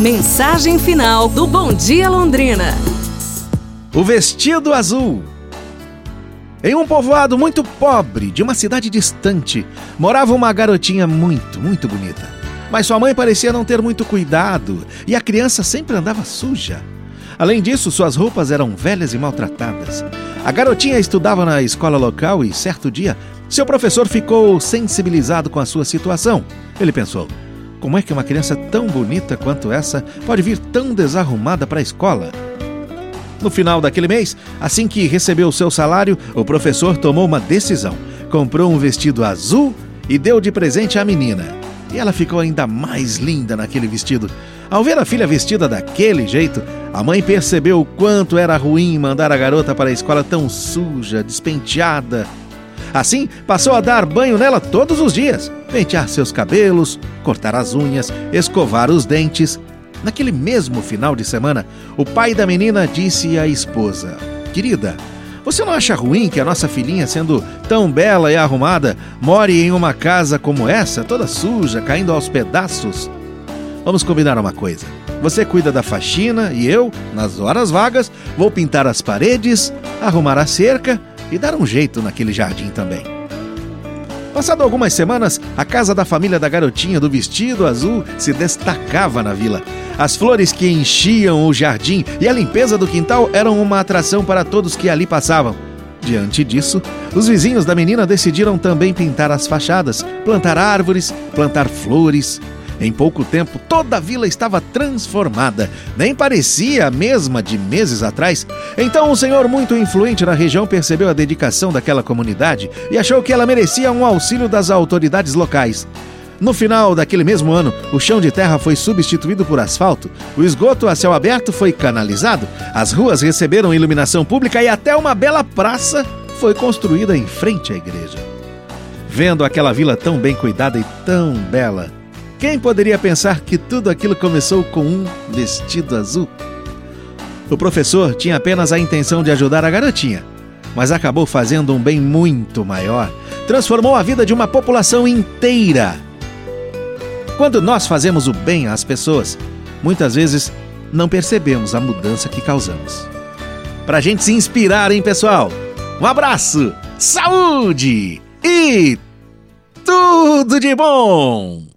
Mensagem final do Bom Dia Londrina. O vestido azul. Em um povoado muito pobre de uma cidade distante, morava uma garotinha muito, muito bonita. Mas sua mãe parecia não ter muito cuidado e a criança sempre andava suja. Além disso, suas roupas eram velhas e maltratadas. A garotinha estudava na escola local e, certo dia, seu professor ficou sensibilizado com a sua situação. Ele pensou: como é que uma criança tão bonita quanto essa pode vir tão desarrumada para a escola? No final daquele mês, assim que recebeu o seu salário, o professor tomou uma decisão. Comprou um vestido azul e deu de presente à menina. E ela ficou ainda mais linda naquele vestido. Ao ver a filha vestida daquele jeito, a mãe percebeu o quanto era ruim mandar a garota para a escola tão suja, despenteada Assim, passou a dar banho nela todos os dias, pentear seus cabelos, cortar as unhas, escovar os dentes. Naquele mesmo final de semana, o pai da menina disse à esposa: Querida, você não acha ruim que a nossa filhinha, sendo tão bela e arrumada, more em uma casa como essa, toda suja, caindo aos pedaços? Vamos combinar uma coisa. Você cuida da faxina e eu, nas horas vagas, vou pintar as paredes, arrumar a cerca e dar um jeito naquele jardim também. Passado algumas semanas, a casa da família da garotinha do vestido azul se destacava na vila. As flores que enchiam o jardim e a limpeza do quintal eram uma atração para todos que ali passavam. Diante disso, os vizinhos da menina decidiram também pintar as fachadas, plantar árvores, plantar flores, em pouco tempo, toda a vila estava transformada, nem parecia a mesma de meses atrás. Então, um senhor muito influente na região percebeu a dedicação daquela comunidade e achou que ela merecia um auxílio das autoridades locais. No final daquele mesmo ano, o chão de terra foi substituído por asfalto, o esgoto a céu aberto foi canalizado, as ruas receberam iluminação pública e até uma bela praça foi construída em frente à igreja. Vendo aquela vila tão bem cuidada e tão bela, quem poderia pensar que tudo aquilo começou com um vestido azul? O professor tinha apenas a intenção de ajudar a garotinha, mas acabou fazendo um bem muito maior. Transformou a vida de uma população inteira. Quando nós fazemos o bem às pessoas, muitas vezes não percebemos a mudança que causamos. Para a gente se inspirar, hein, pessoal? Um abraço, saúde e tudo de bom!